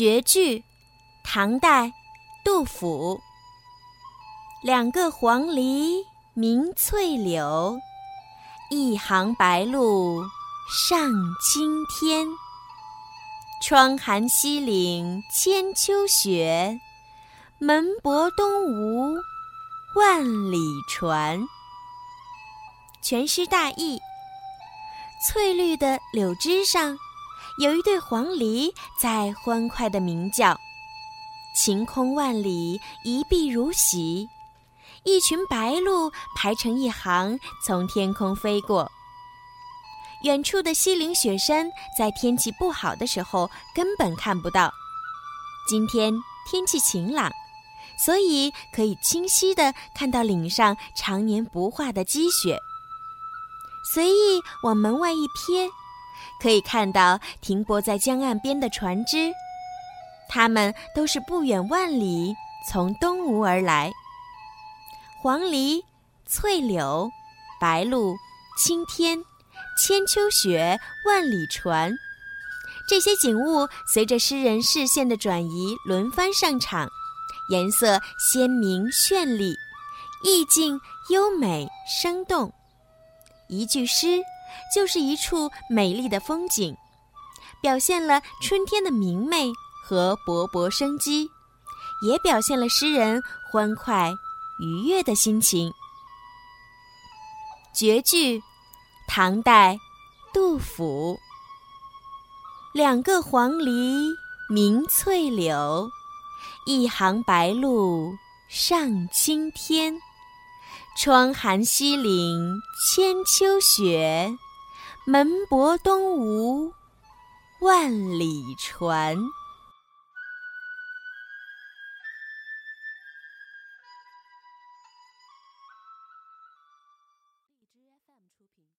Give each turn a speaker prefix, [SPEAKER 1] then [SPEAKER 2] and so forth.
[SPEAKER 1] 绝句，唐代，杜甫。两个黄鹂鸣翠柳，一行白鹭上青天。窗含西岭千秋雪，门泊东吴万里船。全诗大意：翠绿的柳枝上。有一对黄鹂在欢快地鸣叫，晴空万里，一碧如洗。一群白鹭排成一行，从天空飞过。远处的西岭雪山，在天气不好的时候根本看不到。今天天气晴朗，所以可以清晰地看到岭上常年不化的积雪。随意往门外一瞥。可以看到停泊在江岸边的船只，它们都是不远万里从东吴而来。黄鹂、翠柳、白鹭、青天、千秋雪、万里船，这些景物随着诗人视线的转移轮番上场，颜色鲜明绚丽，意境优美生动。一句诗。就是一处美丽的风景，表现了春天的明媚和勃勃生机，也表现了诗人欢快愉悦的心情。绝句，唐代，杜甫。两个黄鹂鸣翠柳，一行白鹭上青天。窗含西岭千秋雪，门泊东吴万里船。